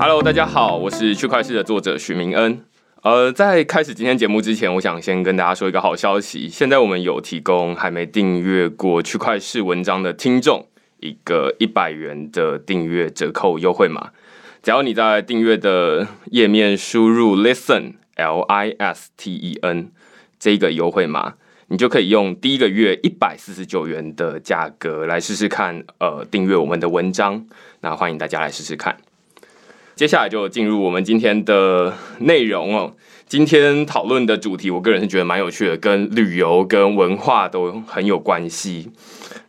Hello，大家好，我是区块市的作者许明恩。呃，在开始今天节目之前，我想先跟大家说一个好消息。现在我们有提供还没订阅过区块市文章的听众一个一百元的订阅折扣优惠码。只要你在订阅的页面输入 listen l i s t e n 这个优惠码，你就可以用第一个月一百四十九元的价格来试试看，呃，订阅我们的文章。那欢迎大家来试试看。接下来就进入我们今天的内容哦。今天讨论的主题，我个人是觉得蛮有趣的，跟旅游跟文化都很有关系。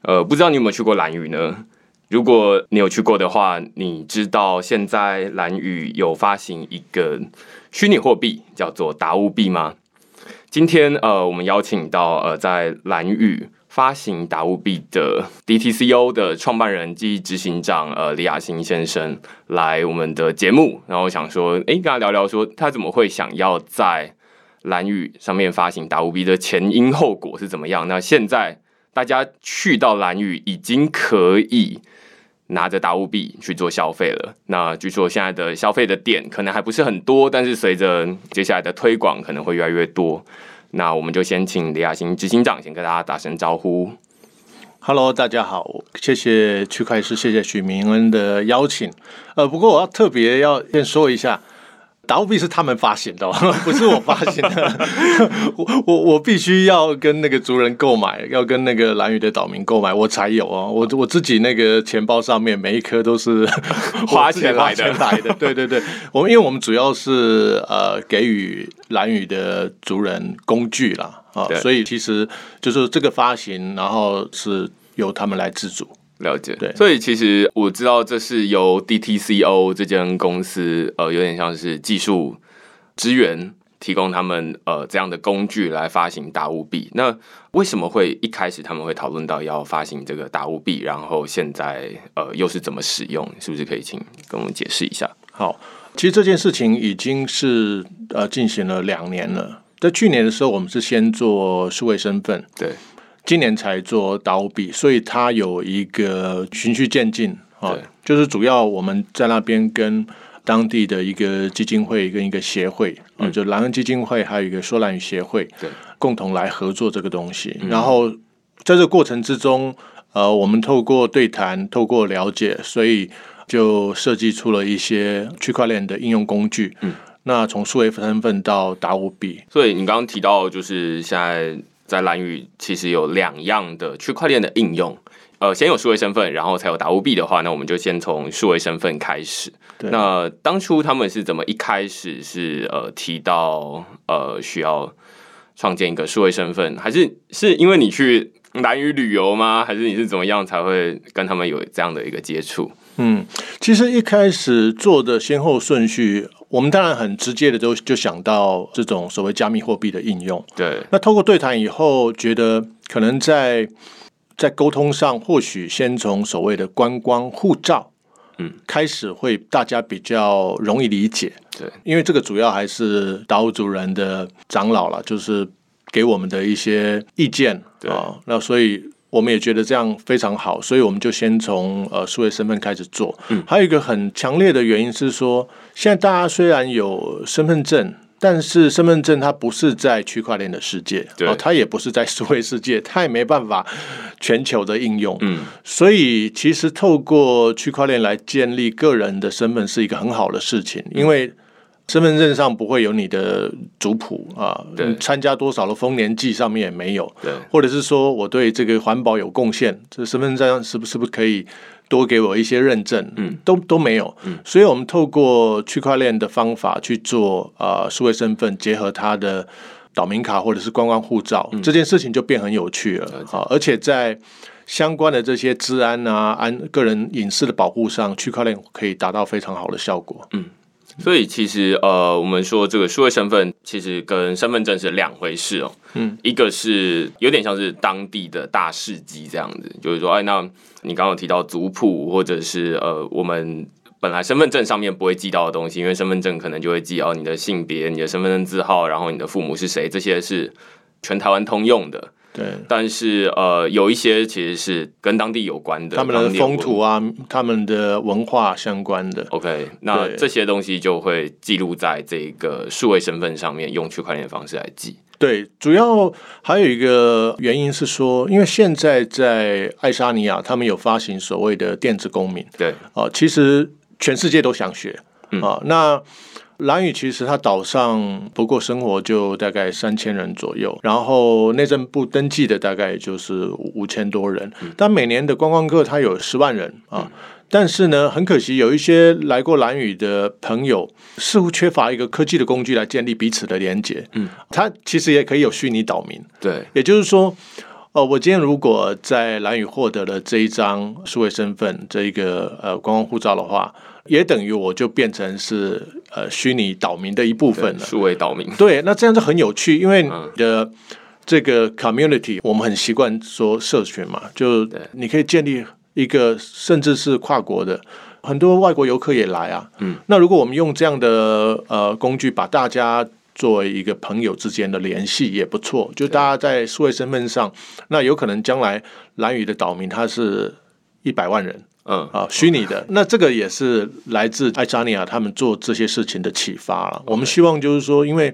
呃，不知道你有没有去过蓝屿呢？如果你有去过的话，你知道现在蓝屿有发行一个虚拟货币，叫做达乌币吗？今天呃，我们邀请到呃，在蓝屿发行达乌币的 DTCO 的创办人及执行长呃李亚新先生来我们的节目，然后想说，哎，跟他聊聊说他怎么会想要在蓝屿上面发行达乌币的前因后果是怎么样？那现在大家去到蓝屿已经可以。拿着达乌币去做消费了。那据说现在的消费的点可能还不是很多，但是随着接下来的推广，可能会越来越多。那我们就先请李亚新执行长先跟大家打声招呼。Hello，大家好，谢谢区块师，谢谢许明恩的邀请。呃，不过我要特别要先说一下。达乌币是他们发行的，不是我发行的。我我我必须要跟那个族人购买，要跟那个蓝屿的岛民购买，我才有哦。我我自己那个钱包上面每一颗都是 花钱来的，来的。对对对，我们因为我们主要是呃给予蓝屿的族人工具啦啊，所以其实就是这个发行，然后是由他们来自主。了解，对，所以其实我知道这是由 DTCO 这间公司，呃，有点像是技术支援，提供他们呃这样的工具来发行大物币。那为什么会一开始他们会讨论到要发行这个大物币，然后现在呃又是怎么使用？是不是可以请跟我们解释一下？好，其实这件事情已经是呃进行了两年了。在去年的时候，我们是先做数位身份，对。今年才做刀币，所以它有一个循序渐进啊，就是主要我们在那边跟当地的一个基金会跟一个协会啊，就蓝恩基金会还有一个说蓝语协会，对，共同来合作这个东西。然后在这个过程之中，呃，我们透过对谈，透过了解，所以就设计出了一些区块链的应用工具。嗯，那从数位身份到达五币，所以你刚刚提到就是现在。在蓝宇其实有两样的区块链的应用，呃，先有数位身份，然后才有达乌币的话，那我们就先从数位身份开始。那当初他们是怎么一开始是呃提到呃需要创建一个数位身份，还是是因为你去蓝屿旅游吗？还是你是怎么样才会跟他们有这样的一个接触？嗯，其实一开始做的先后顺序，我们当然很直接的就就想到这种所谓加密货币的应用。对，那透过对谈以后，觉得可能在在沟通上，或许先从所谓的观光护照，嗯，开始会大家比较容易理解。对，因为这个主要还是达悟族人的长老了，就是给我们的一些意见啊，那所以。我们也觉得这样非常好，所以我们就先从呃数位身份开始做。嗯，还有一个很强烈的原因是说，现在大家虽然有身份证，但是身份证它不是在区块链的世界，对，它也不是在数位世界，它也没办法全球的应用。嗯，所以其实透过区块链来建立个人的身份是一个很好的事情，因为。身份证上不会有你的族谱啊，参加多少的丰年祭上面也没有，对，或者是说我对这个环保有贡献，这身份证上是不是不可以多给我一些认证？嗯，都都没有，嗯，所以我们透过区块链的方法去做啊，数位身份结合他的岛民卡或者是观光护照，这件事情就变很有趣了啊，而且在相关的这些治安啊、安个人隐私的保护上，区块链可以达到非常好的效果，嗯。所以其实呃，我们说这个数位身份其实跟身份证是两回事哦。嗯，一个是有点像是当地的大事迹这样子，就是说，哎，那你刚刚提到族谱或者是呃，我们本来身份证上面不会记到的东西，因为身份证可能就会记哦你的性别、你的身份证字号，然后你的父母是谁，这些是全台湾通用的。对，但是呃，有一些其实是跟当地有关的，他们的风土啊，他们的文化相关的。OK，那这些东西就会记录在这个数位身份上面，用区块链的方式来记。对，主要还有一个原因是说，因为现在在爱沙尼亚，他们有发行所谓的电子公民。对，哦，其实全世界都想学啊。那蓝屿其实它岛上不过生活就大概三千人左右，然后内政部登记的大概就是五千多人，但每年的观光客他有十万人啊。但是呢，很可惜，有一些来过蓝屿的朋友似乎缺乏一个科技的工具来建立彼此的连接。嗯，他其实也可以有虚拟岛民。对，也就是说，哦，我今天如果在蓝屿获得了这一张数位身份，这一个呃观光护照的话，也等于我就变成是呃虚拟岛民的一部分了。数位岛民。对，那这样就很有趣，因为你的这个 community，我们很习惯说社群嘛，就你可以建立。一个甚至是跨国的很多外国游客也来啊，嗯，那如果我们用这样的呃工具把大家作为一个朋友之间的联系也不错，就大家在数位身份上，那有可能将来蓝屿的岛民他是一百万人，嗯啊，虚拟的，那这个也是来自爱沙尼亚他们做这些事情的启发了。我们希望就是说，因为。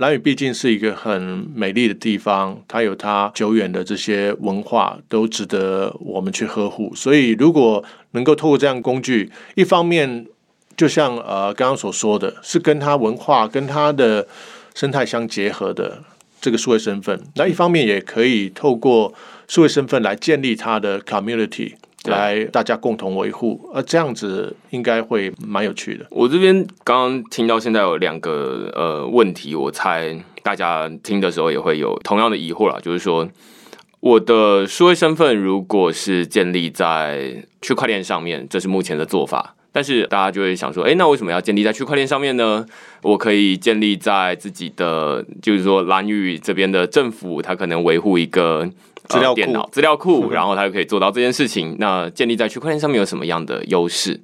蓝屿毕竟是一个很美丽的地方，它有它久远的这些文化，都值得我们去呵护。所以，如果能够透过这样工具，一方面就像呃刚刚所说的，是跟它文化、跟它的生态相结合的这个数位身份，那一方面也可以透过数位身份来建立它的 community。来，大家共同维护，呃，这样子应该会蛮有趣的。我这边刚刚听到现在有两个呃问题，我猜大家听的时候也会有同样的疑惑啦，就是说我的数位身份如果是建立在区块链上面，这是目前的做法，但是大家就会想说，哎，那为什么要建立在区块链上面呢？我可以建立在自己的，就是说蓝屿这边的政府，它可能维护一个。资料电脑资料库，然后它就可以做到这件事情。那建立在区块链上面有什么样的优势？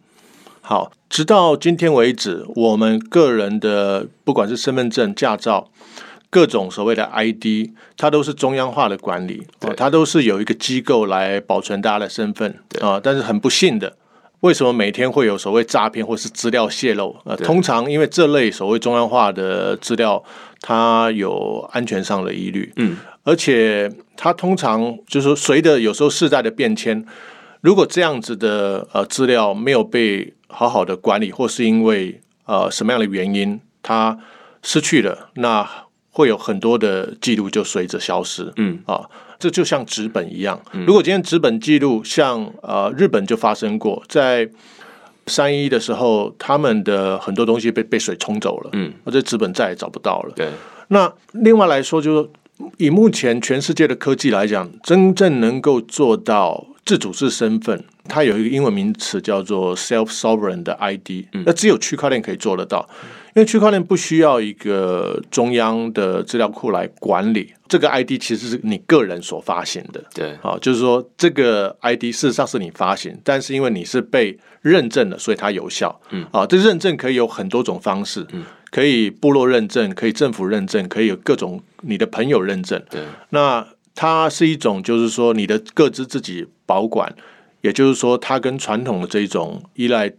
好，直到今天为止，我们个人的不管是身份证、驾照，各种所谓的 ID，它都是中央化的管理，它都是有一个机构来保存大家的身份啊。但是很不幸的，为什么每天会有所谓诈骗或是资料泄露？呃，通常因为这类所谓中央化的资料，它有安全上的疑虑。嗯。而且它通常就是说，随着有时候世代的变迁，如果这样子的呃资料没有被好好的管理，或是因为呃什么样的原因它失去了，那会有很多的记录就随着消失。嗯啊，这就像纸本一样。如果今天纸本记录像呃日本就发生过，在三一的时候，他们的很多东西被被水冲走了。嗯，而这纸本再也找不到了。对。那另外来说，就是。以目前全世界的科技来讲，真正能够做到自主式身份，它有一个英文名词叫做 self sovereign 的 ID，那只有区块链可以做得到，因为区块链不需要一个中央的资料库来管理，这个 ID 其实是你个人所发行的。对，好，就是说这个 ID 事实上是你发行，但是因为你是被认证的，所以它有效。嗯，啊，这认证可以有很多种方式。嗯。可以部落认证，可以政府认证，可以有各种你的朋友认证。对，那它是一种，就是说你的各自自己保管，也就是说，它跟传统的这种依赖。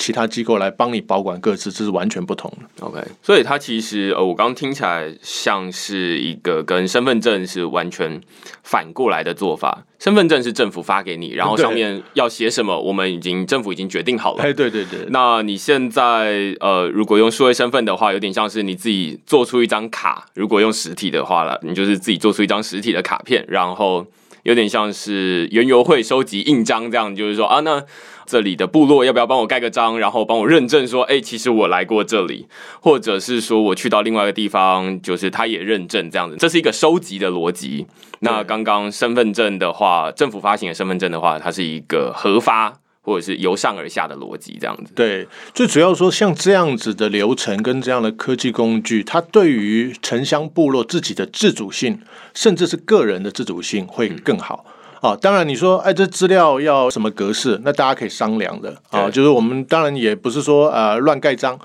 其他机构来帮你保管各自，这是完全不同的。OK，所以它其实呃，我刚刚听起来像是一个跟身份证是完全反过来的做法。身份证是政府发给你，然后上面要写什么，我们已经政府已经决定好了。哎，对对对。那你现在呃，如果用数位身份的话，有点像是你自己做出一张卡；如果用实体的话了，你就是自己做出一张实体的卡片，然后有点像是原油会收集印章这样，就是说啊，那。这里的部落要不要帮我盖个章，然后帮我认证说，哎，其实我来过这里，或者是说我去到另外一个地方，就是他也认证这样子，这是一个收集的逻辑。那刚刚身份证的话，政府发行的身份证的话，它是一个核发或者是由上而下的逻辑这样子。对，最主要说像这样子的流程跟这样的科技工具，它对于城乡部落自己的自主性，甚至是个人的自主性会更好。啊，当然你说，哎，这资料要什么格式？那大家可以商量的啊。就是我们当然也不是说呃乱盖章，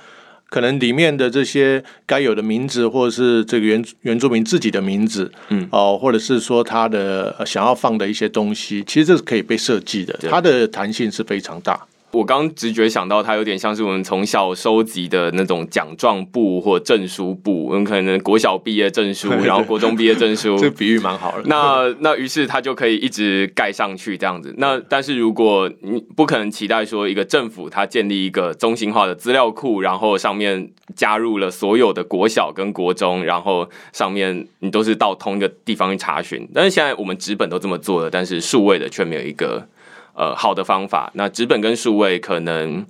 可能里面的这些该有的名字，或者是这个原原住民自己的名字，嗯，哦，或者是说他的想要放的一些东西，其实这是可以被设计的，它的弹性是非常大。我刚直觉想到，它有点像是我们从小收集的那种奖状簿或证书簿，我们可能国小毕业证书，然后国中毕业证书，这比喻蛮好的。那那于是它就可以一直盖上去这样子。那但是如果你不可能期待说一个政府它建立一个中心化的资料库，然后上面加入了所有的国小跟国中，然后上面你都是到同一个地方去查询。但是现在我们纸本都这么做了，但是数位的却没有一个。呃，好的方法。那纸本跟数位，可能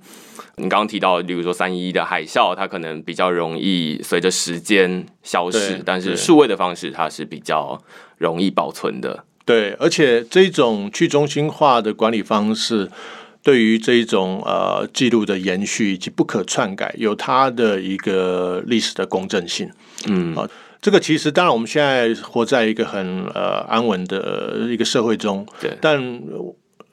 你刚刚提到，例如说三一的海啸，它可能比较容易随着时间消失，但是数位的方式，它是比较容易保存的。对，而且这种去中心化的管理方式，对于这一种呃记录的延续以及不可篡改，有它的一个历史的公正性。嗯，啊，这个其实当然我们现在活在一个很呃安稳的一个社会中，对，但。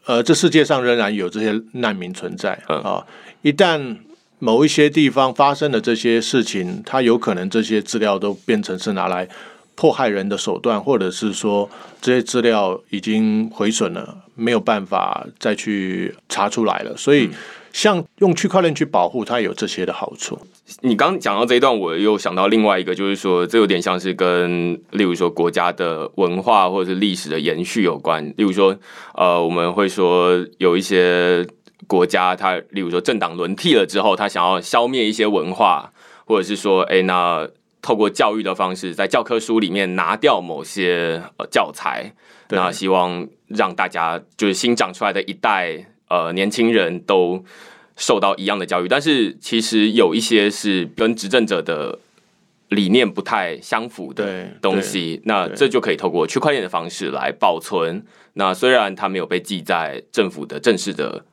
呃，这世界上仍然有这些难民存在啊！一旦某一些地方发生了这些事情，它有可能这些资料都变成是拿来迫害人的手段，或者是说这些资料已经毁损了，没有办法再去查出来了，所以。像用区块链去保护它，有这些的好处。你刚讲到这一段，我又想到另外一个，就是说，这有点像是跟，例如说国家的文化或者是历史的延续有关。例如说，呃，我们会说有一些国家，它例如说政党轮替了之后，他想要消灭一些文化，或者是说，哎，那透过教育的方式，在教科书里面拿掉某些呃教材，那希望让大家就是新长出来的一代。呃，年轻人都受到一样的教育，但是其实有一些是跟执政者的理念不太相符的东西，那这就可以透过区块链的方式来保存。那虽然它没有被记在政府的正式的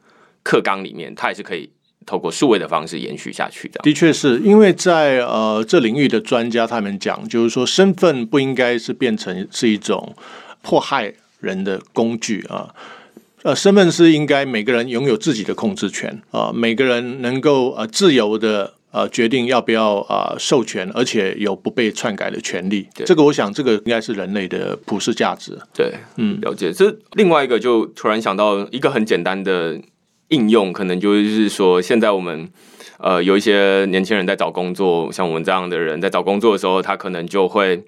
课纲里面，它也是可以透过数位的方式延续下去的。的确是因为在呃这领域的专家他们讲，就是说身份不应该是变成是一种迫害人的工具啊。呃，身份是应该每个人拥有自己的控制权啊，每个人能够呃自由的呃决定要不要啊授权，而且有不被篡改的权利。这个我想，这个应该是人类的普世价值。对，嗯，了解。这另外一个就突然想到一个很简单的应用，可能就是说，现在我们呃有一些年轻人在找工作，像我们这样的人在找工作的时候，他可能就会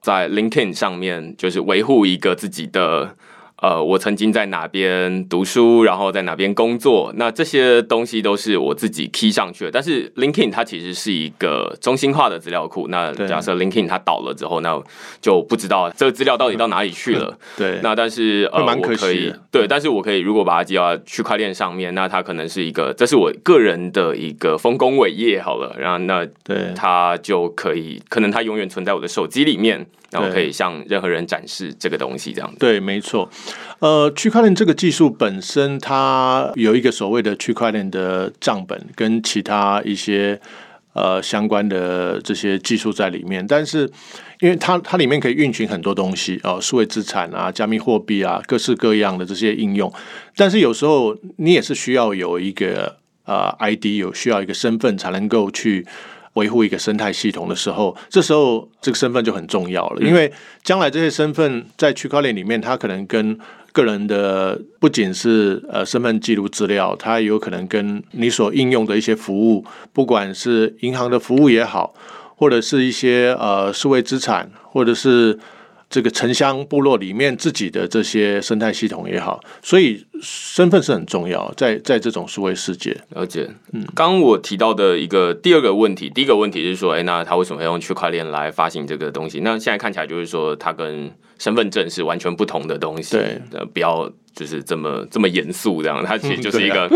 在 LinkedIn 上面就是维护一个自己的。呃，我曾经在哪边读书，然后在哪边工作，那这些东西都是我自己 key 上去的。但是 LinkedIn 它其实是一个中心化的资料库。那假设 LinkedIn 它倒了之后，那就不知道这个资料到底到哪里去了。对，那但是呃，我可以对，但是我可以如果把它记到区块链上面，那它可能是一个，这是我个人的一个丰功伟业好了。然后那对它就可以，可能它永远存在我的手机里面。然后可以向任何人展示这个东西，这样对，没错。呃，区块链这个技术本身，它有一个所谓的区块链的账本，跟其他一些呃相关的这些技术在里面。但是，因为它它里面可以运行很多东西哦，数位资产啊、加密货币啊，各式各样的这些应用。但是有时候你也是需要有一个呃 ID，有需要一个身份才能够去。维护一个生态系统的时候，这时候这个身份就很重要了，因为将来这些身份在区块链里面，它可能跟个人的不仅是呃身份记录资料，它有可能跟你所应用的一些服务，不管是银行的服务也好，或者是一些呃数位资产，或者是。这个城乡部落里面自己的这些生态系统也好，所以身份是很重要，在在这种数位世界。了解，嗯，刚我提到的一个第二个问题，第一个问题是说，哎，那他为什么要用区块链来发行这个东西？那现在看起来就是说，它跟身份证是完全不同的东西。对，呃，不要就是这么这么严肃这样，它其实就是 一个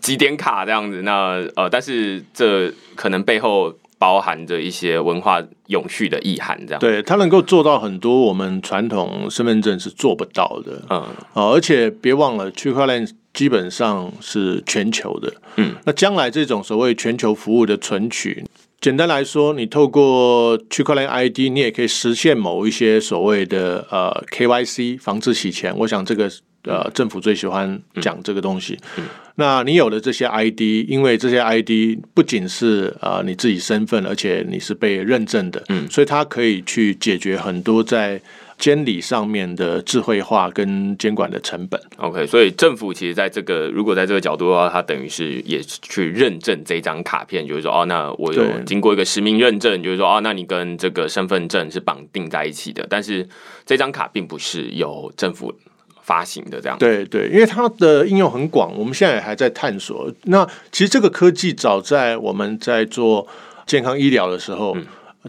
几点卡这样子。那呃，但是这可能背后。包含着一些文化永续的意涵，这样。对它能够做到很多我们传统身份证是做不到的，嗯，哦，而且别忘了区块链基本上是全球的，嗯，那将来这种所谓全球服务的存取，简单来说，你透过区块链 ID，你也可以实现某一些所谓的呃 KYC 防止洗钱，我想这个呃，政府最喜欢讲这个东西。嗯。那你有了这些 ID，因为这些 ID 不仅是啊你自己身份，而且你是被认证的，嗯，所以它可以去解决很多在。监理上面的智慧化跟监管的成本，OK，所以政府其实在这个如果在这个角度的话，它等于是也去认证这张卡片，就是说哦，那我有经过一个实名认证，就是说哦，那你跟这个身份证是绑定在一起的，但是这张卡并不是由政府发行的，这样对对，因为它的应用很广，我们现在也还在探索。那其实这个科技早在我们在做健康医疗的时候。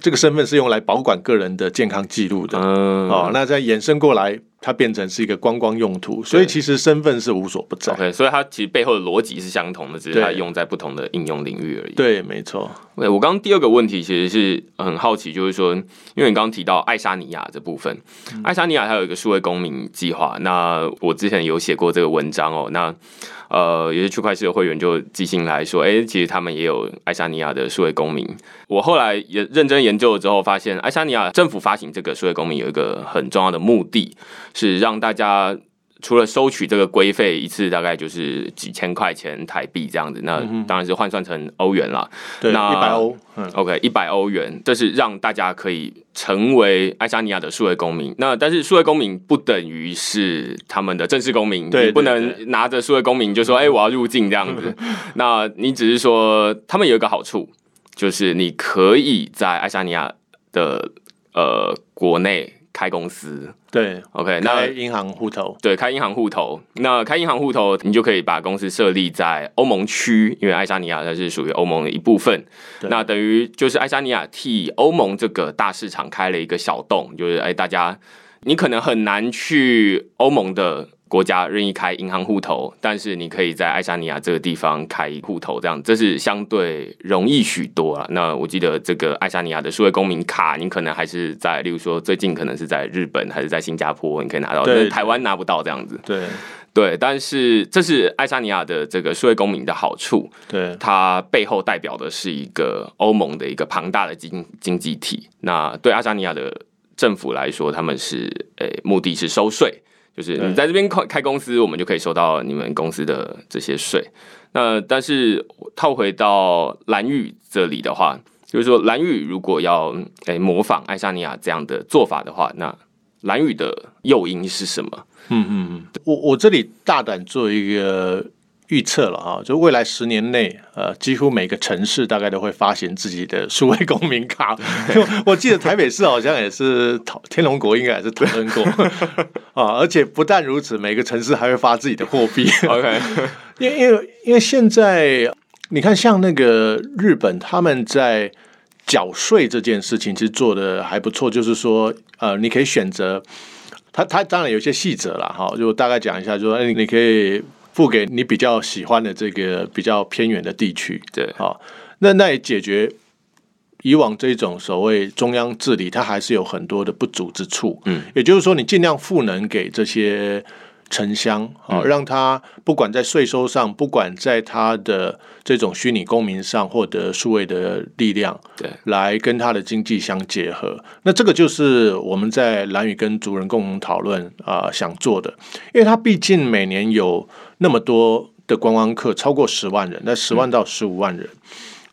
这个身份是用来保管个人的健康记录的，哦，那再延伸过来，它变成是一个观光用途，所以其实身份是无所不在。OK，所以它其实背后的逻辑是相同的，只是它用在不同的应用领域而已。对，没错。对，我刚刚第二个问题其实是很好奇，就是说，因为你刚刚提到爱沙尼亚这部分，爱沙尼亚它有一个数位公民计划，那我之前有写过这个文章哦，那。呃，有些区块链的会员就寄信来说，哎，其实他们也有爱沙尼亚的数位公民。我后来也认真研究了之后，发现爱沙尼亚政府发行这个数位公民有一个很重要的目的，是让大家。除了收取这个规费一次大概就是几千块钱台币这样子，那当然是换算成欧元了。对，一百欧。OK，一百欧元，这是让大家可以成为爱沙尼亚的数位公民。那但是数位公民不等于是他们的正式公民，对，不能拿着数位公民就说，哎，我要入境这样子。那你只是说他们有一个好处，就是你可以在爱沙尼亚的呃国内。开公司。对，OK，那银行户头。对，开银行户头，那开银行户头，你就可以把公司设立在欧盟区，因为爱沙尼亚它是属于欧盟的一部分，那等于就是爱沙尼亚替欧盟这个大市场开了一个小洞，就是哎，大家你可能很难去欧盟的。国家任意开银行户头，但是你可以在爱沙尼亚这个地方开户头，这样这是相对容易许多啊。那我记得这个爱沙尼亚的数位公民卡，你可能还是在，例如说最近可能是在日本还是在新加坡，你可以拿到，但是台湾拿不到这样子。对对，但是这是爱沙尼亚的这个数位公民的好处。对，它背后代表的是一个欧盟的一个庞大的经经济体。那对爱沙尼亚的政府来说，他们是诶目的是收税。就是你在这边开开公司，我们就可以收到你们公司的这些税。那但是套回到蓝玉这里的话，就是说蓝玉如果要诶模仿爱沙尼亚这样的做法的话，那蓝玉的诱因是什么？嗯嗯嗯，我我这里大胆做一个。预测了哈，就未来十年内，呃，几乎每个城市大概都会发行自己的数位公民卡。我记得台北市好像也是讨天龙国应该也是讨论过 啊，而且不但如此，每个城市还会发自己的货币。OK，因为因为因为现在你看，像那个日本，他们在缴税这件事情其实做的还不错，就是说，呃，你可以选择，他他当然有一些细则了哈，就大概讲一下，就说你可以。付给你比较喜欢的这个比较偏远的地区，对，好，那那也解决以往这种所谓中央治理，它还是有很多的不足之处。嗯，也就是说，你尽量赋能给这些城乡，啊，让他不管在税收上，不管在他的这种虚拟公民上获得数位的力量，对，来跟他的经济相结合。那这个就是我们在蓝宇跟族人共同讨论啊想做的，因为他毕竟每年有。那么多的观光客，超过十万人，那十万到十五万人，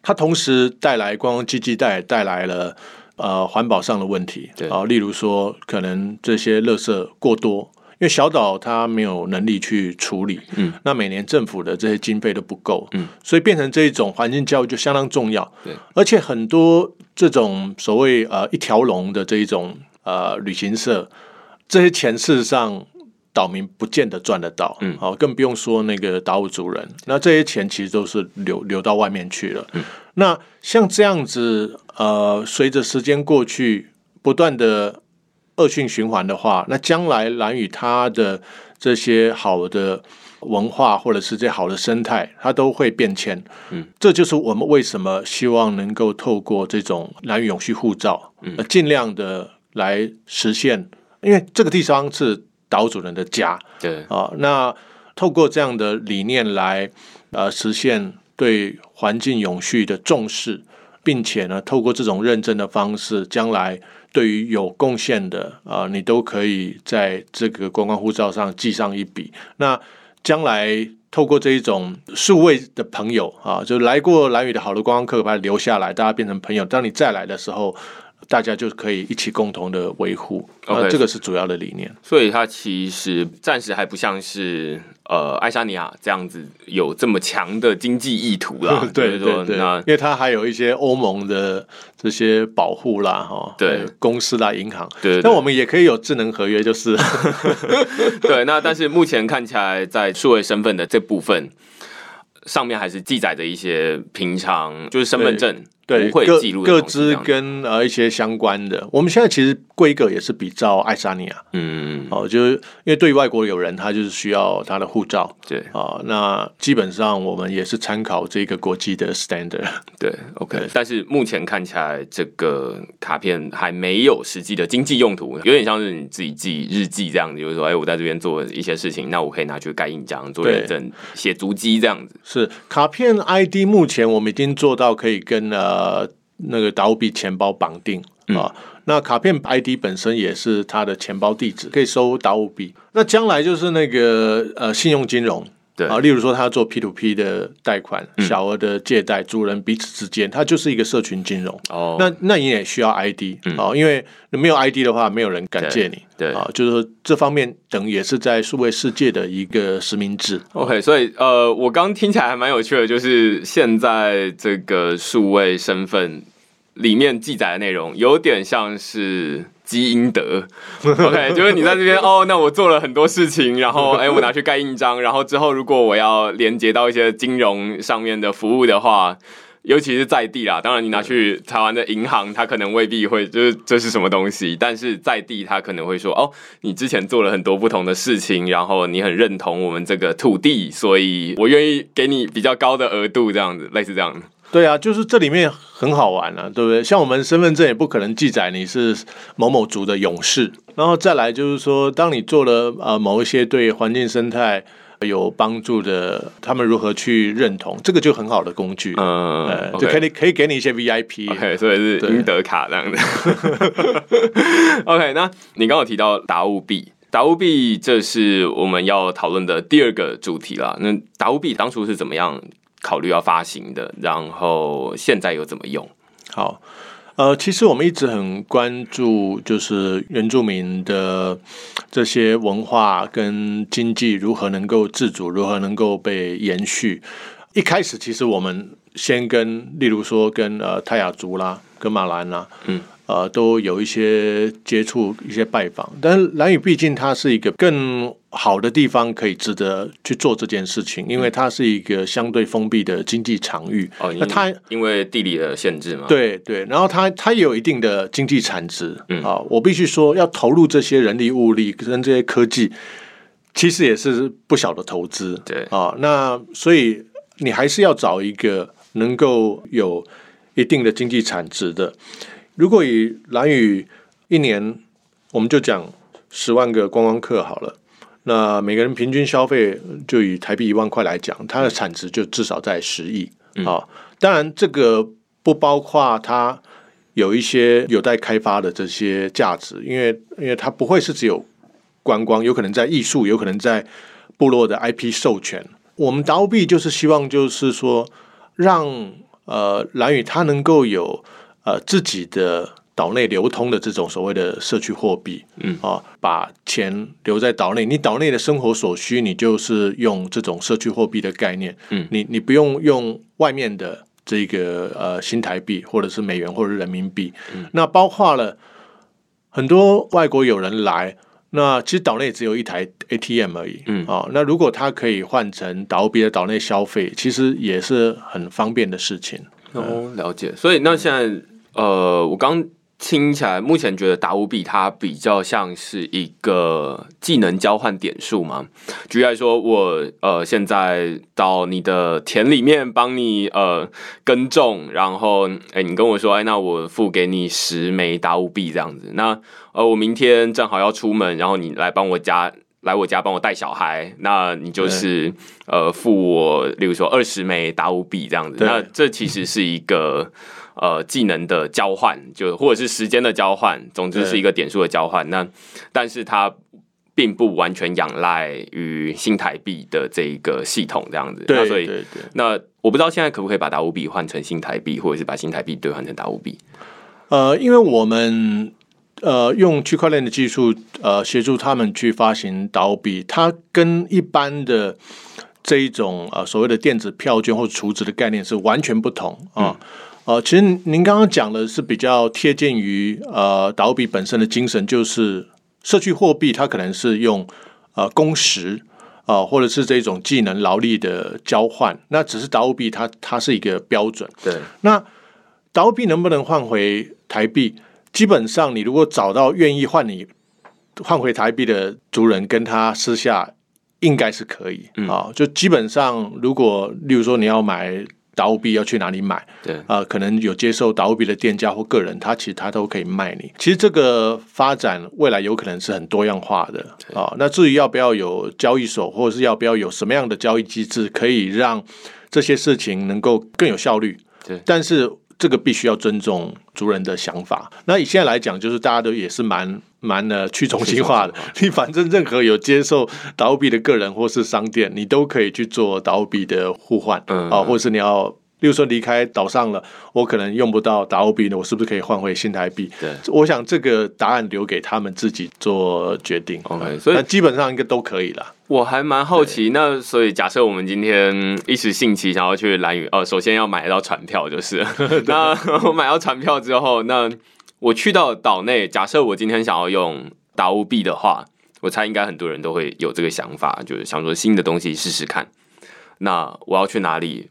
它同时带来观光经济带带来了呃环保上的问题，啊，例如说可能这些垃圾过多，因为小岛它没有能力去处理，嗯，那每年政府的这些经费都不够，嗯，所以变成这一种环境教育就相当重要，对，而且很多这种所谓呃一条龙的这一种呃旅行社，这些钱事实上。岛民不见得赚得到，嗯，好，更不用说那个岛屿族人。那这些钱其实都是流流到外面去了。嗯，那像这样子，呃，随着时间过去，不断的恶性循环的话，那将来蓝屿它的这些好的文化或者是这好的生态，它都会变迁。嗯，这就是我们为什么希望能够透过这种蓝屿永续护照，嗯，尽量的来实现，因为这个地方是。岛主人的家，对啊，那透过这样的理念来呃实现对环境永续的重视，并且呢，透过这种认证的方式，将来。对于有贡献的啊，你都可以在这个观光护照上记上一笔。那将来透过这一种数位的朋友啊，就来过蓝屿的好的观光客，把它留下来，大家变成朋友。当你再来的时候。大家就可以一起共同的维护，呃，这个是主要的理念。所以它其实暂时还不像是呃爱沙尼亚这样子有这么强的经济意图啦。对 对对，因为它还有一些欧盟的这些保护啦，哈，对公司啦、银行。对，那我们也可以有智能合约，就是。对，那但是目前看起来，在数位身份的这部分上面，还是记载着一些平常就是身份证。对，各各支跟呃一些相关的，我们现在其实规格也是比照爱沙尼亚，嗯，哦，就是因为对于外国友人，他就是需要他的护照，对，啊，那基本上我们也是参考这个国际的 standard，对，OK，但是目前看起来这个卡片还没有实际的经济用途，有点像是你自己记日记这样子，就是说，哎，我在这边做一些事情，那我可以拿去盖印章、做认证、写足迹这样子。是卡片 ID，目前我们已经做到可以跟呃。呃，那个达乌币钱包绑定啊，那卡片 ID 本身也是它的钱包地址，可以收达乌币。那将来就是那个呃，信用金融。对啊，例如说他做 P to P 的贷款，小额的借贷，主人彼此之间，它就是一个社群金融。哦，那那你也需要 ID 哦，因为没有 ID 的话，没有人敢借你。对啊，就是说这方面等也是在数位世界的一个实名制。OK，所以呃，我刚听起来还蛮有趣的，就是现在这个数位身份里面记载的内容，有点像是。积阴德，OK，就是你在这边哦，那我做了很多事情，然后 哎，我拿去盖印章，然后之后如果我要连接到一些金融上面的服务的话，尤其是在地啦，当然你拿去台湾的银行，他可能未必会就是这是什么东西，但是在地他可能会说哦，你之前做了很多不同的事情，然后你很认同我们这个土地，所以我愿意给你比较高的额度，这样子，类似这样。对啊，就是这里面很好玩啊，对不对？像我们身份证也不可能记载你是某某族的勇士，然后再来就是说，当你做了呃某一些对环境生态有帮助的，他们如何去认同，这个就很好的工具，嗯，就可以可以给你一些 VIP，OK，所以是英德卡这样的。OK，那你刚刚提到达悟币，达乌币这是我们要讨论的第二个主题了。那达乌币当初是怎么样？考虑要发行的，然后现在又怎么用？好，呃，其实我们一直很关注，就是原住民的这些文化跟经济如何能够自主，如何能够被延续。一开始，其实我们先跟，例如说跟呃泰雅族啦，跟马兰啦，嗯。呃，都有一些接触，一些拜访，但是蓝屿毕竟它是一个更好的地方，可以值得去做这件事情，因为它是一个相对封闭的经济场域。哦，那它因为地理的限制嘛。对对，然后它它也有一定的经济产值。嗯，啊，我必须说，要投入这些人力物力跟这些科技，其实也是不小的投资。对啊，那所以你还是要找一个能够有一定的经济产值的。如果以蓝屿一年，我们就讲十万个观光客好了，那每个人平均消费就以台币一万块来讲，它的产值就至少在十亿啊。当然，这个不包括它有一些有待开发的这些价值，因为因为它不会是只有观光，有可能在艺术，有可能在部落的 IP 授权。我们达币就是希望就是说，让呃蓝宇它能够有。呃，自己的岛内流通的这种所谓的社区货币，嗯。啊，把钱留在岛内，你岛内的生活所需，你就是用这种社区货币的概念，嗯，你你不用用外面的这个呃新台币或者是美元或者人民币，那包括了很多外国友人来，那其实岛内只有一台 ATM 而已，嗯。啊，那如果他可以换成岛币的岛内消费，其实也是很方便的事情。哦，了解，所以那现在。呃，我刚听起来，目前觉得达乌币它比较像是一个技能交换点数嘛。举例来说，我呃现在到你的田里面帮你呃耕种，然后哎你跟我说，哎那我付给你十枚达乌币这样子。那呃我明天正好要出门，然后你来帮我家来我家帮我带小孩，那你就是呃付我，例如说二十枚达乌币这样子。那这其实是一个。呃技能的交换，就或者是时间的交换，总之是一个点数的交换。那但是它并不完全仰赖于新台币的这一个系统这样子。对，所以。那我不知道现在可不可以把打五币换成新台币，或者是把新台币兑换成打五币？呃，因为我们呃用区块链的技术呃协助他们去发行打五币，它跟一般的这一种呃所谓的电子票券或者储值的概念是完全不同啊。呃，其实您刚刚讲的是比较贴近于呃达乌币本身的精神，就是社区货币它可能是用呃工时啊或者是这种技能劳力的交换，那只是达乌币它它是一个标准。对，那达乌币能不能换回？台币基本上，你如果找到愿意换你换回台币的族人，跟他私下应该是可以啊。就基本上，如果例如说你要买达乌币，要去哪里买？对啊，可能有接受达乌币的店家或个人，他其实他都可以卖你。其实这个发展未来有可能是很多样化的啊。那至于要不要有交易所，或者是要不要有什么样的交易机制，可以让这些事情能够更有效率？对，但是。这个必须要尊重族人的想法。那以现在来讲，就是大家都也是蛮蛮的去中心化的。你反正任何有接受达币的个人或是商店，你都可以去做达币的互换啊，或者是你要。例如说离开岛上了，我可能用不到达欧币呢，我是不是可以换回新台币？对，我想这个答案留给他们自己做决定。OK，所以基本上应该都可以了。我还蛮好奇，那所以假设我们今天一时兴起想要去蓝屿，哦，首先要买到船票就是。那我买到船票之后，那我去到岛内，假设我今天想要用达欧币的话，我猜应该很多人都会有这个想法，就是想说新的东西试试看。那我要去哪里？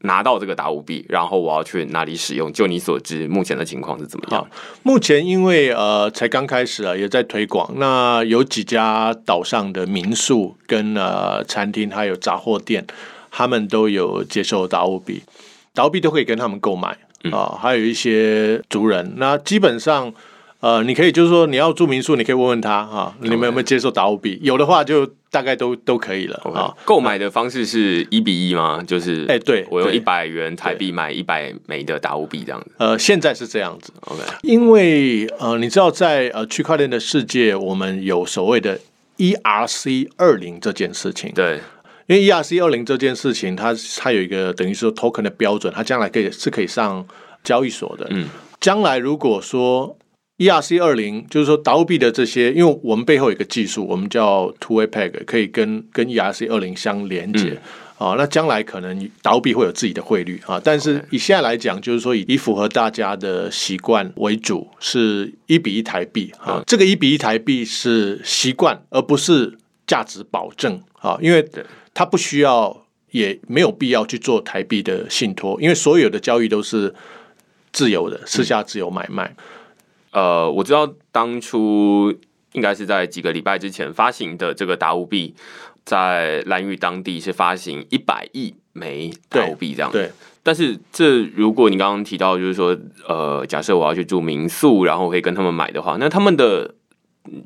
拿到这个达五币，然后我要去哪里使用？就你所知，目前的情况是怎么样？目前因为呃才刚开始啊，也在推广。那有几家岛上的民宿跟呃餐厅，还有杂货店，他们都有接受达五币，达五币都可以跟他们购买啊。还有一些族人，那基本上。呃，你可以就是说你要住民宿，你可以问问他哈，你们有没有接受达乌币？有的话就大概都都可以了啊。购买的方式是一比一吗？就是哎，对我用一百元台币买一百枚的达乌币这样子。呃，现在是这样子。OK，因为呃，你知道在呃区块链的世界，我们有所谓的 ERC 二零这件事情。对，因为 ERC 二零这件事情，它它有一个等于说 token 的标准，它将来可以是可以上交易所的。嗯，将来如果说 ERC 二零就是说，达乌币的这些，因为我们背后有一个技术，我们叫 Two Way Peg，可以跟跟 ERC 二零相连接啊。那将来可能达乌币会有自己的汇率啊，但是以现在来讲，就是说以以符合大家的习惯为主，是一比一台币啊。这个一比一台币是习惯，而不是价值保证啊，因为它不需要，也没有必要去做台币的信托，因为所有的交易都是自由的，私下自由买卖。呃，我知道当初应该是在几个礼拜之前发行的这个达乌币，在蓝屿当地是发行一百亿枚达乌币这样。对。但是这如果你刚刚提到，就是说，呃，假设我要去住民宿，然后可以跟他们买的话，那他们的，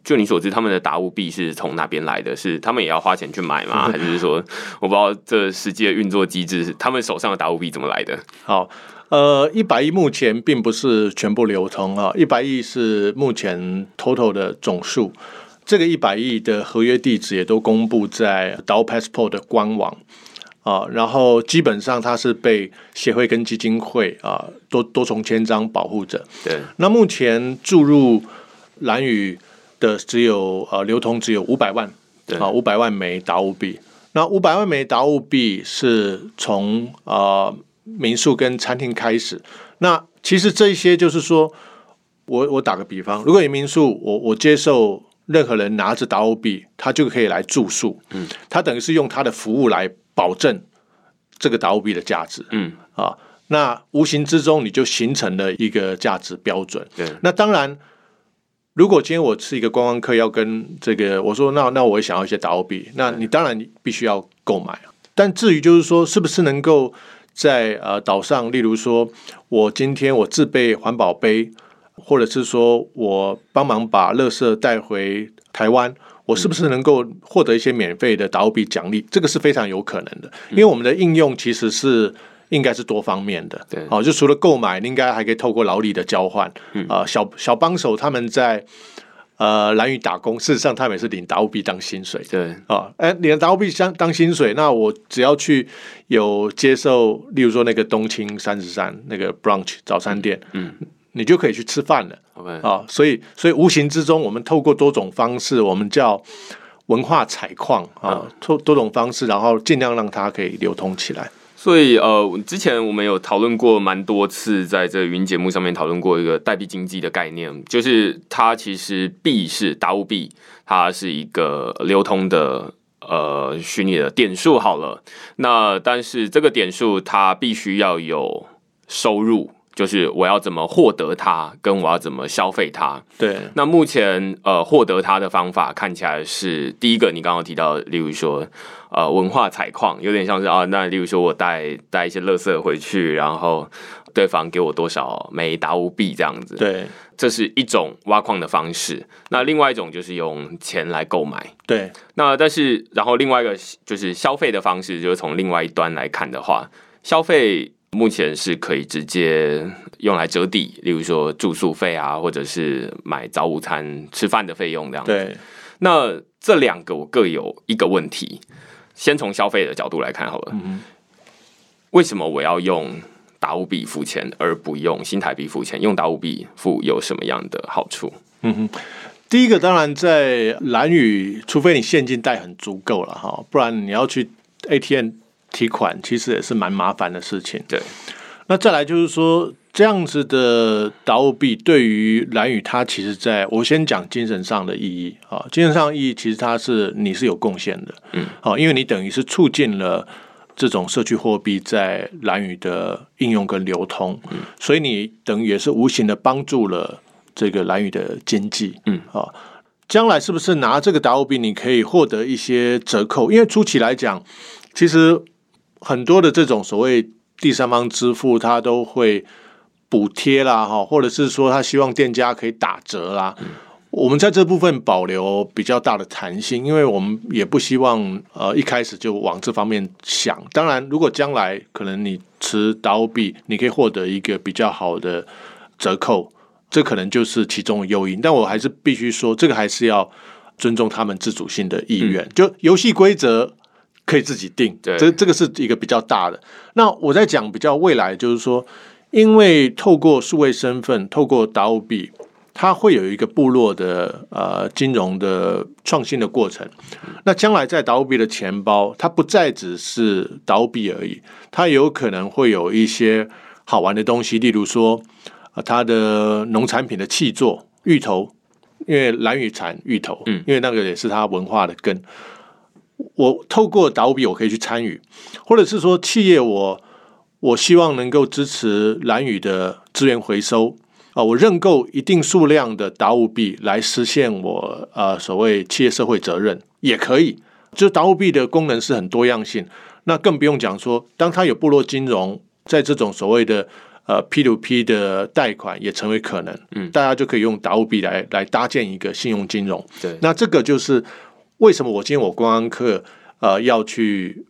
就你所知，他们的达乌币是从哪边来的？是他们也要花钱去买吗？还是说，我不知道这实际的运作机制是他们手上的达乌币怎么来的？好。呃，一百亿目前并不是全部流通啊，一百亿是目前 total 的总数。这个一百亿的合约地址也都公布在 DAO Passport 的官网啊，然后基本上它是被协会跟基金会啊多多重签章保护着。对，那目前注入蓝宇的只有呃流通只有五百万，啊五百万枚达物币。那五百万枚达物币是从啊。民宿跟餐厅开始，那其实这些就是说，我我打个比方，如果你民宿，我我接受任何人拿着达欧币，他就可以来住宿，嗯，他等于是用他的服务来保证这个达欧币的价值，嗯啊，那无形之中你就形成了一个价值标准，对，那当然，如果今天我是一个观光客，要跟这个我说，那那我也想要一些打欧币，那你当然你必须要购买但至于就是说，是不是能够在呃岛上，例如说，我今天我自备环保杯，或者是说我帮忙把垃圾带回台湾，我是不是能够获得一些免费的打欧币奖励？这个是非常有可能的，因为我们的应用其实是应该是多方面的。对，哦，就除了购买，应该还可以透过劳力的交换。嗯，啊，小小帮手他们在呃蓝屿打工，事实上他们也是领达物币当薪水。对，啊，哎，领达物币当当薪水，那我只要去有接受，例如说那个东青三十三那个 brunch 早餐店，嗯，你就可以去吃饭了。OK，啊，所以所以无形之中，我们透过多种方式，我们叫。文化采矿啊，多多种方式，然后尽量让它可以流通起来。所以呃，之前我们有讨论过蛮多次，在这云节目上面讨论过一个代币经济的概念，就是它其实币是达物币，它是一个流通的呃虚拟的点数。好了，那但是这个点数它必须要有收入。就是我要怎么获得它，跟我要怎么消费它。对，那目前呃获得它的方法看起来是第一个，你刚刚提到，例如说呃文化采矿，有点像是啊，那例如说我带带一些垃圾回去，然后对方给我多少枚达乌币这样子。对，这是一种挖矿的方式。那另外一种就是用钱来购买。对，那但是然后另外一个就是消费的方式，就是从另外一端来看的话，消费。目前是可以直接用来折抵，例如说住宿费啊，或者是买早午餐吃饭的费用这样。对，那这两个我各有一个问题。先从消费的角度来看好了，为什么我要用达乌币付钱，而不用新台币付钱？用达乌币付有什么样的好处？嗯哼，第一个当然在蓝宇，除非你现金带很足够了哈，不然你要去 ATM。提款其实也是蛮麻烦的事情。对，那再来就是说，这样子的达物币对于蓝宇，它其实在我先讲精神上的意义啊，精神上的意义其实它是你是有贡献的，嗯，好，因为你等于是促进了这种社区货币在蓝宇的应用跟流通，嗯，所以你等于也是无形的帮助了这个蓝宇的经济，嗯，啊，将来是不是拿这个达物币你可以获得一些折扣？因为初期来讲，其实。很多的这种所谓第三方支付，它都会补贴啦，哈，或者是说他希望店家可以打折啦。我们在这部分保留比较大的弹性，因为我们也不希望呃一开始就往这方面想。当然，如果将来可能你持达欧币，你可以获得一个比较好的折扣，这可能就是其中的诱因。但我还是必须说，这个还是要尊重他们自主性的意愿，就游戏规则。可以自己定，这这个是一个比较大的。那我在讲比较未来，就是说，因为透过数位身份，透过达欧币，它会有一个部落的呃金融的创新的过程。那将来在达欧币的钱包，它不再只是达欧币而已，它有可能会有一些好玩的东西，例如说，它的农产品的气作芋头，因为蓝雨产芋头，嗯，因为那个也是它文化的根。我透过达乌币，我可以去参与，或者是说企业，我我希望能够支持蓝宇的资源回收啊，我认购一定数量的达乌币来实现我呃所谓企业社会责任也可以。就是达乌币的功能是很多样性，那更不用讲说，当它有部落金融，在这种所谓的呃 P to P 的贷款也成为可能，嗯，大家就可以用达乌币来来搭建一个信用金融。对，那这个就是。为什么我今天我观光客呃要去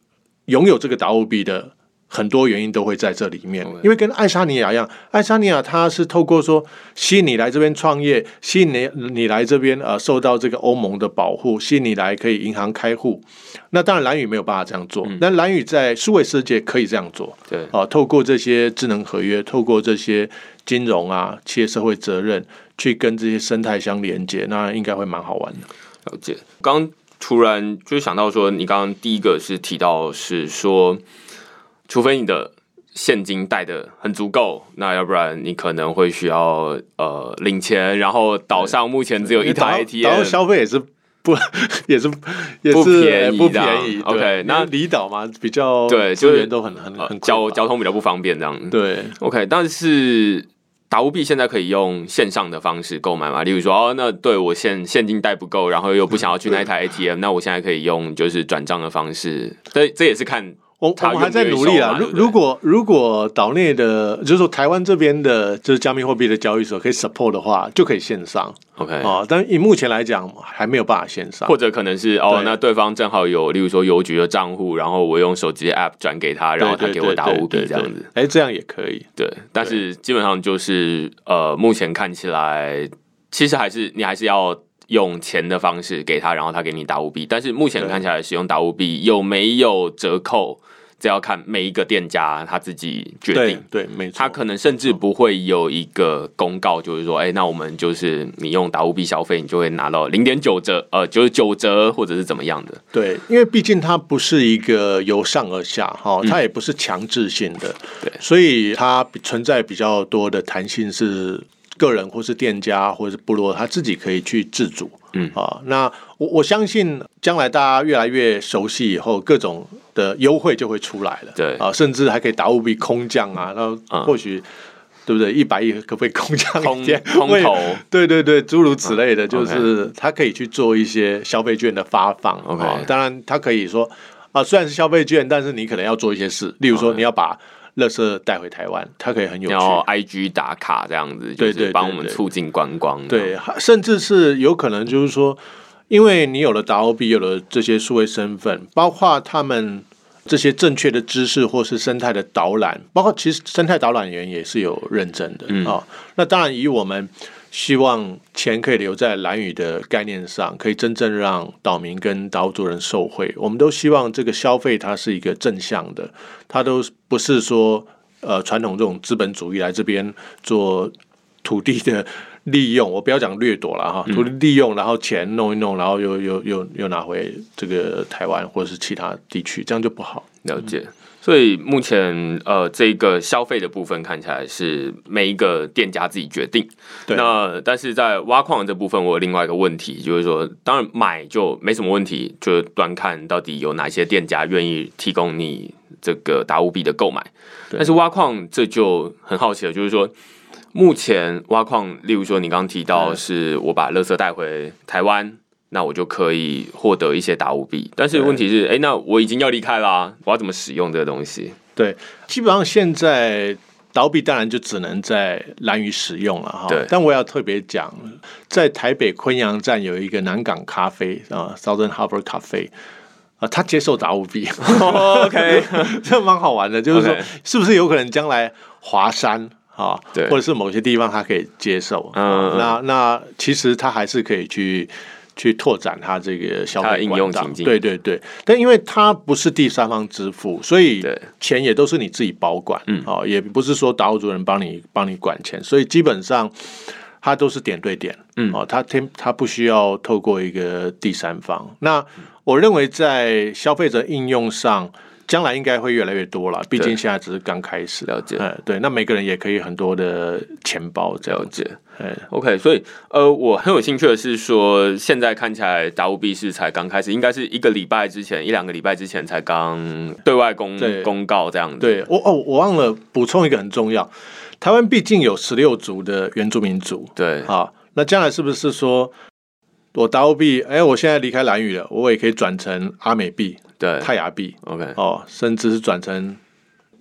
拥有这个达乌币的很多原因都会在这里面，因为跟爱沙尼亚一样，爱沙尼亚它是透过说吸引你来这边创业，吸引你你来这边呃受到这个欧盟的保护，吸引你来可以银行开户。那当然蓝宇没有办法这样做，但蓝宇在数位世界可以这样做。对啊，透过这些智能合约，透过这些金融啊，企业社会责任去跟这些生态相连接，那应该会蛮好玩的。了解，刚。突然就想到说，你刚刚第一个是提到是说，除非你的现金带的很足够，那要不然你可能会需要呃领钱，然后岛上目前只有一台 ATM，然后消费也是不 也是也是不便宜，不便宜。OK，那离岛嘛比较对资源都很很很交交通比较不方便这样。对，OK，但是。达乌币现在可以用线上的方式购买嘛？例如说，哦，那对我现现金带不够，然后又不想要去那一台 ATM，那我现在可以用就是转账的方式。这这也是看我我们还在努力啊。如如果如果岛内的，就是说台湾这边的，就是加密货币的交易所可以 support 的话，就可以线上。OK 哦，但以目前来讲，还没有办法线上。或者可能是哦，那对方正好有，例如说邮局的账户，然后我用手机的 App 转给他，然后他给我打五币这样子。哎，这样也可以。对，但是基本上就是呃，目前看起来，其实还是你还是要用钱的方式给他，然后他给你打五币。但是目前看起来，使用打五币有没有折扣？这要看每一个店家他自己决定，对，没错。他可能甚至不会有一个公告，就是说，哎，那我们就是你用达乌币消费，你就会拿到零点九折，呃，就是九折或者是怎么样的。对，因为毕竟它不是一个由上而下哈，它也不是强制性的，对，所以它存在比较多的弹性，是个人或是店家或是部落他自己可以去自主。嗯啊，那我我相信将来大家越来越熟悉以后，各种的优惠就会出来了。对啊，甚至还可以打五笔空降啊，那或许对不对？一百亿可不可以空降一点？空投？对对对，诸如此类的，就是他可以去做一些消费券的发放。OK，当然他可以说啊，虽然是消费券，但是你可能要做一些事，例如说你要把。乐色带回台湾，它可以很有趣。然后 IG 打卡这样子，就是帮我们促进观光。对，甚至是有可能就是说，因为你有了 WB，有了这些数位身份，包括他们这些正确的知识，或是生态的导览，包括其实生态导览员也是有认证的啊。那当然以我们。希望钱可以留在蓝宇的概念上，可以真正让岛民跟岛主人受惠。我们都希望这个消费它是一个正向的，它都不是说呃传统这种资本主义来这边做土地的利用。我不要讲掠夺了哈，土地利用，然后钱弄一弄，然后又又又又拿回这个台湾或者是其他地区，这样就不好。了解。所以目前，呃，这个消费的部分看起来是每一个店家自己决定。那但是在挖矿这部分，我有另外一个问题，就是说，当然买就没什么问题，就端看到底有哪些店家愿意提供你这个达乌币的购买。但是挖矿这就很好奇了，就是说，目前挖矿，例如说你刚刚提到，是我把垃圾带回台湾。那我就可以获得一些达物币，但是问题是，哎，那我已经要离开啦，我要怎么使用这个东西？对，基本上现在达币当然就只能在蓝屿使用了哈。对，但我要特别讲，在台北昆阳站有一个南港咖啡啊，Southern Harbor 咖啡啊，他接受达物币。OK，这蛮好玩的，就是说，是不是有可能将来华山啊，对，或者是某些地方他可以接受？嗯，那那其实他还是可以去。去拓展它这个消费应用情境，对对对，但因为它不是第三方支付，所以钱也都是你自己保管，嗯，哦，也不是说达务主人帮你帮你管钱，所以基本上它都是点对点，嗯，哦，它它它不需要透过一个第三方。那我认为在消费者应用上。将来应该会越来越多了，毕竟现在只是刚开始。了解，嗯，对，那每个人也可以很多的钱包了解。嗯，OK，所以呃，我很有兴趣的是说，现在看起来达乌币是才刚开始，应该是一个礼拜之前，一两个礼拜之前才刚对外公公告这样子。对，我哦，我忘了补充一个很重要，台湾毕竟有十六族的原住民族，对，好，那将来是不是说我达乌币，哎，我现在离开蓝宇了，我也可以转成阿美币？对，泰雅币，OK，哦，甚至是转成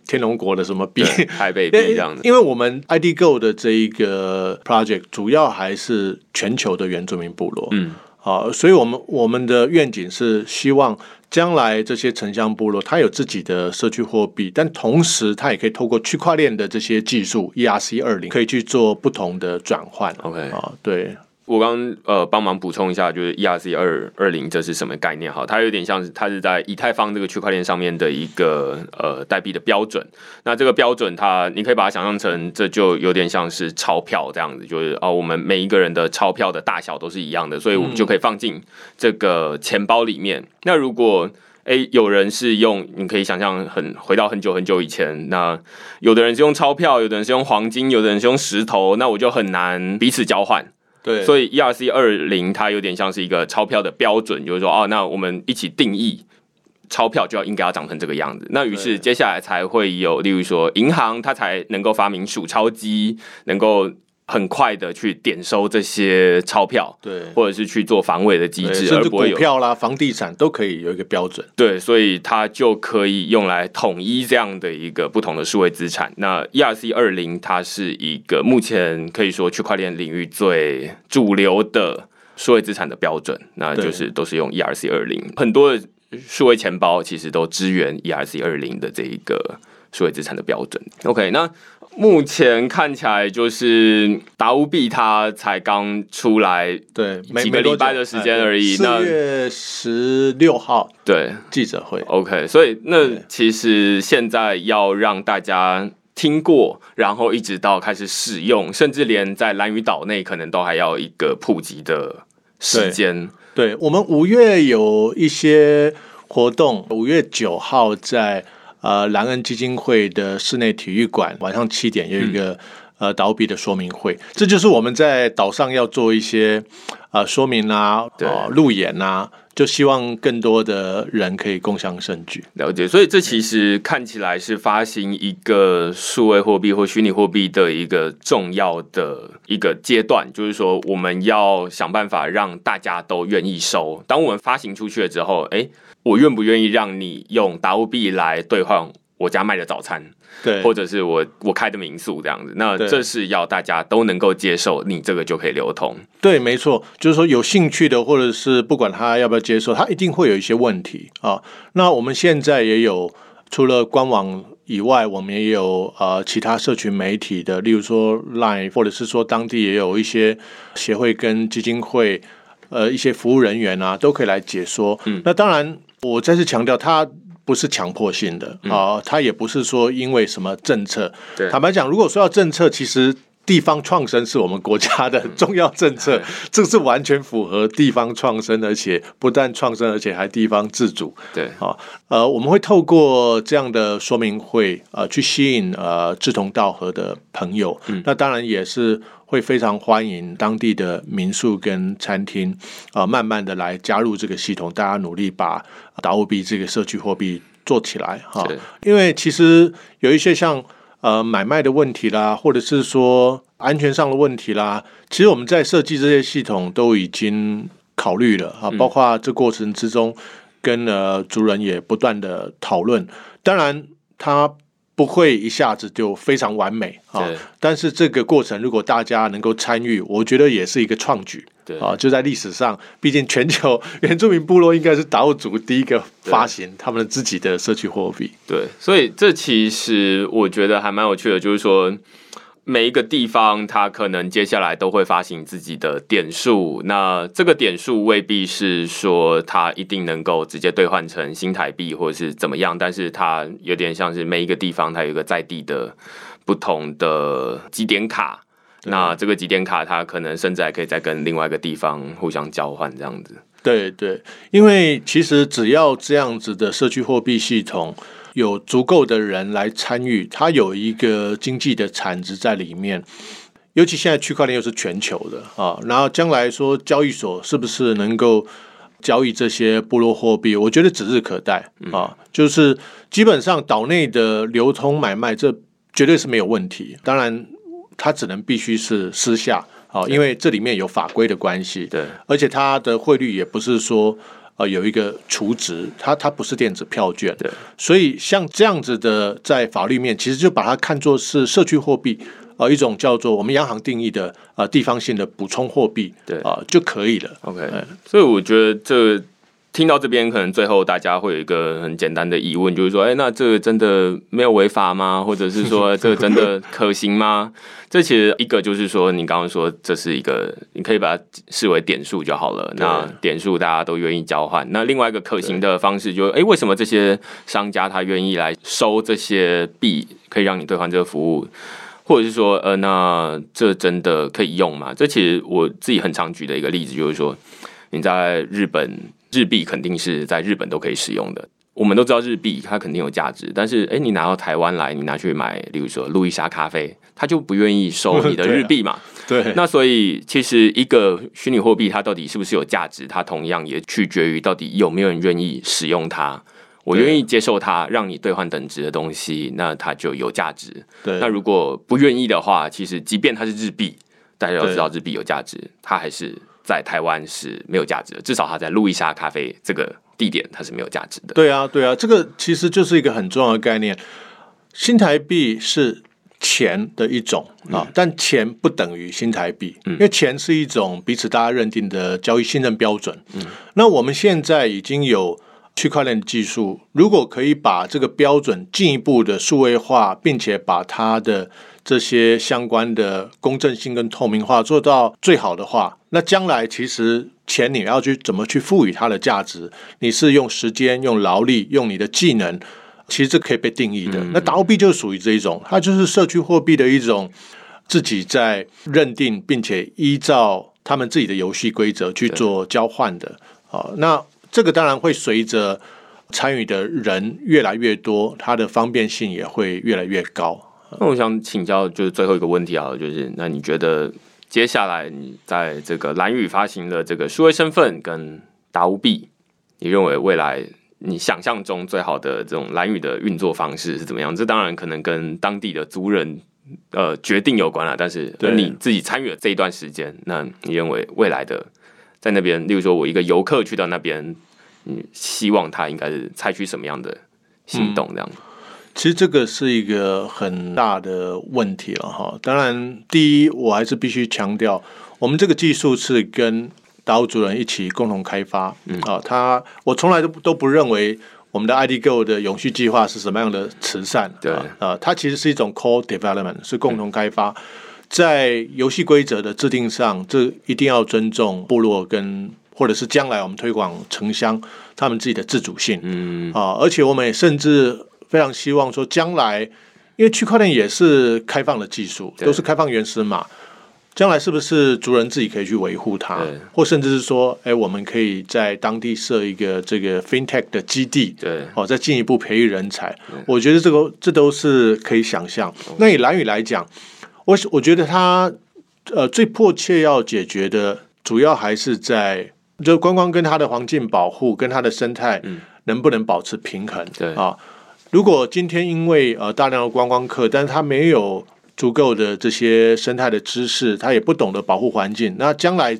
天龙国的什么币，台北币这样的。因为我们 IDGo 的这一个 project 主要还是全球的原住民部落，嗯，好，所以我们我们的愿景是希望将来这些城乡部落，它有自己的社区货币，但同时它也可以透过区块链的这些技术，ERC 二零可以去做不同的转换，OK，啊，对。我刚呃帮忙补充一下，就是 ERC 二二零这是什么概念？哈，它有点像是它是在以太坊这个区块链上面的一个呃代币的标准。那这个标准，它你可以把它想象成，这就有点像是钞票这样子，就是哦，我们每一个人的钞票的大小都是一样的，所以我们就可以放进这个钱包里面。那如果诶有人是用，你可以想象很回到很久很久以前，那有的人是用钞票，有的人是用黄金，有的人是用石头，那我就很难彼此交换。对，所以 ERC 二零它有点像是一个钞票的标准，就是说，哦，那我们一起定义钞票就要应该要长成这个样子。那于是接下来才会有，例如说银行它才能够发明数钞机，能够很快的去点收这些钞票，对，或者是去做防伪的机制，甚至股票啦、房地产都可以有一个标准。对，所以它就可以用来统一这样的一个不同的数位资产。那 ERC 二零它是一个目前可以说区块链领域最主流的数位资产的标准，那就是都是用 ERC 二零，很多的数位钱包其实都支援 ERC 二零的这一个数位资产的标准。OK，那。目前看起来就是达乌币，它才刚出来，对，几个礼拜的时间而已。四月十六号，对，记者会。OK，所以那其实现在要让大家听过，然后一直到开始使用，甚至连在蓝屿岛内，可能都还要一个普及的时间。对我们五月有一些活动，五月九号在。呃，兰恩基金会的室内体育馆晚上七点有一个呃倒闭的说明会，这就是我们在岛上要做一些呃说明啊，啊路演啊，就希望更多的人可以共享盛举。了解，所以这其实看起来是发行一个数位货币或虚拟货币的一个重要的一个阶段，就是说我们要想办法让大家都愿意收。当我们发行出去了之后，哎。我愿不愿意让你用达乌币来兑换我家卖的早餐？对，或者是我我开的民宿这样子，那这是要大家都能够接受，你这个就可以流通。对，没错，就是说有兴趣的，或者是不管他要不要接受，他一定会有一些问题啊。那我们现在也有除了官网以外，我们也有呃其他社群媒体的，例如说 Line，或者是说当地也有一些协会跟基金会，呃一些服务人员啊，都可以来解说。嗯，那当然。我再次强调，它不是强迫性的啊，它也不是说因为什么政策。坦白讲，如果说要政策，其实地方创生是我们国家的重要政策，这是完全符合地方创生，而且不但创生，而且还地方自主。对，啊，呃，我们会透过这样的说明会，呃，去吸引呃志同道合的朋友。嗯那当然也是。会非常欢迎当地的民宿跟餐厅啊，慢慢的来加入这个系统，大家努力把达沃币这个社区货币做起来哈。因为其实有一些像呃买卖的问题啦，或者是说安全上的问题啦，其实我们在设计这些系统都已经考虑了啊，包括这过程之中跟呃族人也不断的讨论。当然，他。不会一下子就非常完美啊，但是这个过程如果大家能够参与，我觉得也是一个创举。对啊，就在历史上，毕竟全球 原住民部落应该是岛主第一个发行他们自己的社区货币。对，所以这其实我觉得还蛮有趣的，就是说。每一个地方，它可能接下来都会发行自己的点数。那这个点数未必是说它一定能够直接兑换成新台币，或者是怎么样。但是它有点像是每一个地方，它有一个在地的不同的积点卡。那这个几点卡，它可能甚至还可以再跟另外一个地方互相交换这样子。对对，因为其实只要这样子的社区货币系统。有足够的人来参与，它有一个经济的产值在里面。尤其现在区块链又是全球的啊，然后将来说交易所是不是能够交易这些部落货币，我觉得指日可待啊。就是基本上岛内的流通买卖，这绝对是没有问题。当然，它只能必须是私下啊，因为这里面有法规的关系。对，而且它的汇率也不是说。呃，有一个储值，它它不是电子票券，对，所以像这样子的，在法律面，其实就把它看作是社区货币，呃，一种叫做我们央行定义的呃地方性的补充货币，对啊就可以了。OK，所以我觉得这。听到这边，可能最后大家会有一个很简单的疑问，就是说，哎，那这个真的没有违法吗？或者是说，这个真的可行吗？这其实一个就是说，你刚刚说这是一个，你可以把它视为点数就好了。那点数大家都愿意交换。那另外一个可行的方式，就哎，为什么这些商家他愿意来收这些币，可以让你兑换这个服务？或者是说，呃，那这真的可以用吗？这其实我自己很常举的一个例子，就是说，你在日本。日币肯定是在日本都可以使用的。我们都知道日币它肯定有价值，但是哎，你拿到台湾来，你拿去买，例如说路易莎咖啡，他就不愿意收你的 日币嘛。对。那所以其实一个虚拟货币它到底是不是有价值，它同样也取决于到底有没有人愿意使用它。我愿意接受它，让你兑换等值的东西，那它就有价值。对。那如果不愿意的话，其实即便它是日币。大家要知道日币有价值，它还是在台湾是没有价值的。至少它在路易莎咖啡这个地点，它是没有价值的。对啊，对啊，这个其实就是一个很重要的概念。新台币是钱的一种啊，但钱不等于新台币，因为钱是一种彼此大家认定的交易信任标准。嗯，那我们现在已经有区块链技术，如果可以把这个标准进一步的数位化，并且把它的这些相关的公正性跟透明化做到最好的话，那将来其实钱你要去怎么去赋予它的价值？你是用时间、用劳力、用你的技能。其实这可以被定义的，那达欧币就属于这一种，它就是社区货币的一种，自己在认定并且依照他们自己的游戏规则去做交换的。啊，那这个当然会随着参与的人越来越多，它的方便性也会越来越高。那我想请教，就是最后一个问题啊，就是那你觉得接下来你在这个蓝宇发行的这个数位身份跟达乌币，你认为未来？你想象中最好的这种蓝宇的运作方式是怎么样？这当然可能跟当地的族人呃决定有关了。但是你自己参与了这一段时间，那你认为未来的在那边，例如说我一个游客去到那边，你希望他应该是采取什么样的行动？这样？其实这个是一个很大的问题了哈。当然，第一我还是必须强调，我们这个技术是跟。达悟族人一起共同开发，啊，他我从来都都不认为我们的 IDGo 的永续计划是什么样的慈善，对。啊，它其实是一种 co-development，是共同开发，在游戏规则的制定上，这一定要尊重部落跟或者是将来我们推广城乡他们自己的自主性，嗯。啊，而且我们也甚至非常希望说，将来因为区块链也是开放的技术，都是开放原始码。将来是不是族人自己可以去维护它，或甚至是说，哎，我们可以在当地设一个这个 FinTech 的基地，对，哦，再进一步培育人才。我觉得这个这都是可以想象。那以蓝宇来讲，我我觉得它呃最迫切要解决的，主要还是在就观光跟它的环境保护跟它的生态能不能保持平衡。对啊，如果今天因为呃大量的观光客，但是他没有。足够的这些生态的知识，他也不懂得保护环境，那将来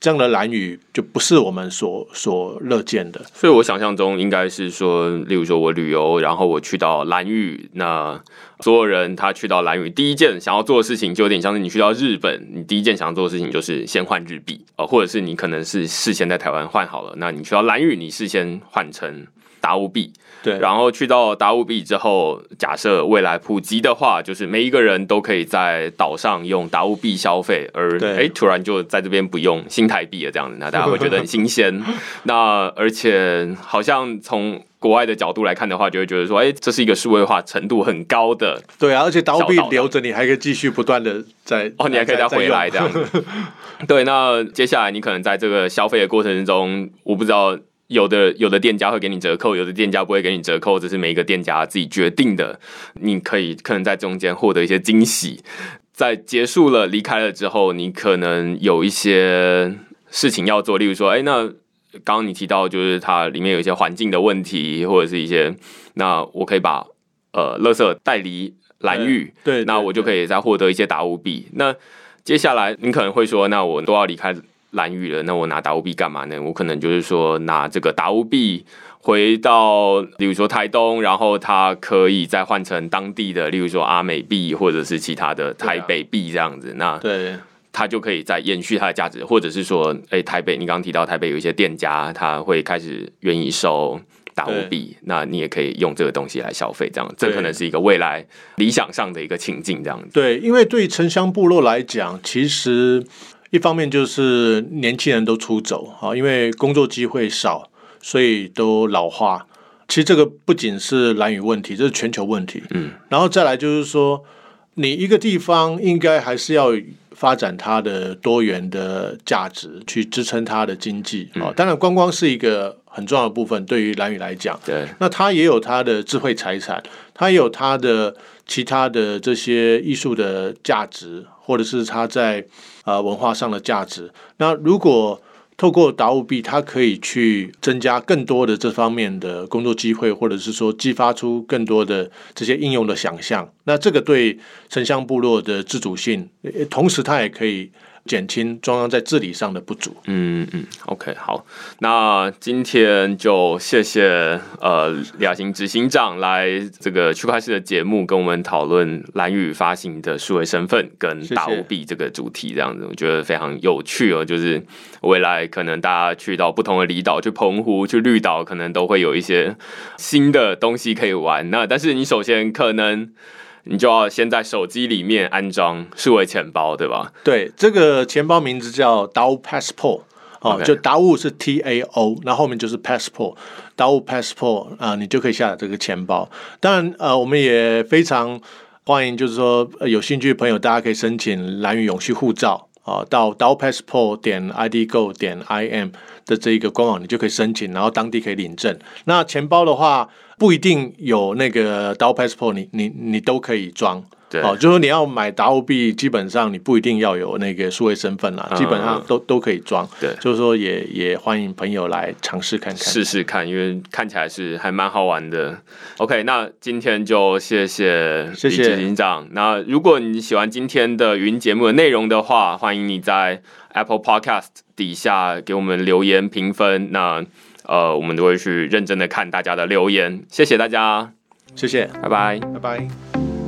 这样的蓝屿就不是我们所所乐见的。所以我想象中应该是说，例如说我旅游，然后我去到蓝屿，那所有人他去到蓝屿，第一件想要做的事情就有点像是你去到日本，你第一件想要做的事情就是先换日币呃，或者是你可能是事先在台湾换好了，那你去到蓝屿，你事先换成达乌币。对，然后去到达乌币之后，假设未来普及的话，就是每一个人都可以在岛上用达乌币消费，而哎，突然就在这边不用新台币了，这样子，那大家会觉得很新鲜。那而且好像从国外的角度来看的话，就会觉得说，哎，这是一个数位化程度很高的。对啊，而且达乌币留着，你还可以继续不断的在哦，你还可以再回来这样子。对，那接下来你可能在这个消费的过程中，我不知道。有的有的店家会给你折扣，有的店家不会给你折扣，这是每一个店家自己决定的。你可以可能在中间获得一些惊喜，在结束了离开了之后，你可能有一些事情要做，例如说，哎，那刚刚你提到就是它里面有一些环境的问题，或者是一些，那我可以把呃，垃圾带离蓝玉，对，那我就可以再获得一些达物币。那接下来你可能会说，那我都要离开。蓝玉了，那我拿达乌币干嘛呢？我可能就是说拿这个达乌币回到，例如说台东，然后它可以再换成当地的，例如说阿美币或者是其他的台北币这样子。那对，它就可以再延续它的价值，或者是说，哎，台北，你刚刚提到台北有一些店家，他会开始愿意收达乌币，那你也可以用这个东西来消费，这样，这可能是一个未来理想上的一个情境，这样子。对，因为对城乡部落来讲，其实。一方面就是年轻人都出走啊，因为工作机会少，所以都老化。其实这个不仅是蓝雨问题，这是全球问题。嗯，然后再来就是说，你一个地方应该还是要发展它的多元的价值，去支撑它的经济啊。当然，观光是一个很重要的部分，对于蓝雨来讲，对，那它也有它的智慧财产，它也有它的其他的这些艺术的价值，或者是它在。啊，文化上的价值。那如果透过达务币，它可以去增加更多的这方面的工作机会，或者是说激发出更多的这些应用的想象。那这个对城乡部落的自主性，同时它也可以。减轻中央在治理上的不足。嗯嗯，OK，好，那今天就谢谢呃亚行执行长来这个区块市的节目，跟我们讨论蓝宇发行的数位身份跟大物币这个主题，这样子我觉得非常有趣哦。就是未来可能大家去到不同的离岛，去澎湖、去绿岛，可能都会有一些新的东西可以玩。那但是你首先可能。你就要先在手机里面安装数位钱包，对吧？对，这个钱包名字叫 DAO Passport，哦，就达物是 T A O，那后面就是 Passport，达物 Passport 啊，你就可以下载这个钱包。当然，呃，我们也非常欢迎，就是说有兴趣的朋友，大家可以申请蓝宇永续护照啊，到 DAO Passport 点 ID Go 点 I M 的这一个官网，你就可以申请，然后当地可以领证。那钱包的话。不一定有那个 DAO Passport，你你你都可以装。对，哦，就是说你要买 DAO 币，基本上你不一定要有那个数位身份啦，基本上都都可以装。对，就是说也也欢迎朋友来尝试看看，试试看，因为看起来是还蛮好玩的。OK，那今天就谢谢谢谢警长。那如果你喜欢今天的云节目的内容的话，欢迎你在 Apple Podcast 底下给我们留言评分。那呃，我们都会去认真的看大家的留言，谢谢大家，谢谢，拜拜，拜拜。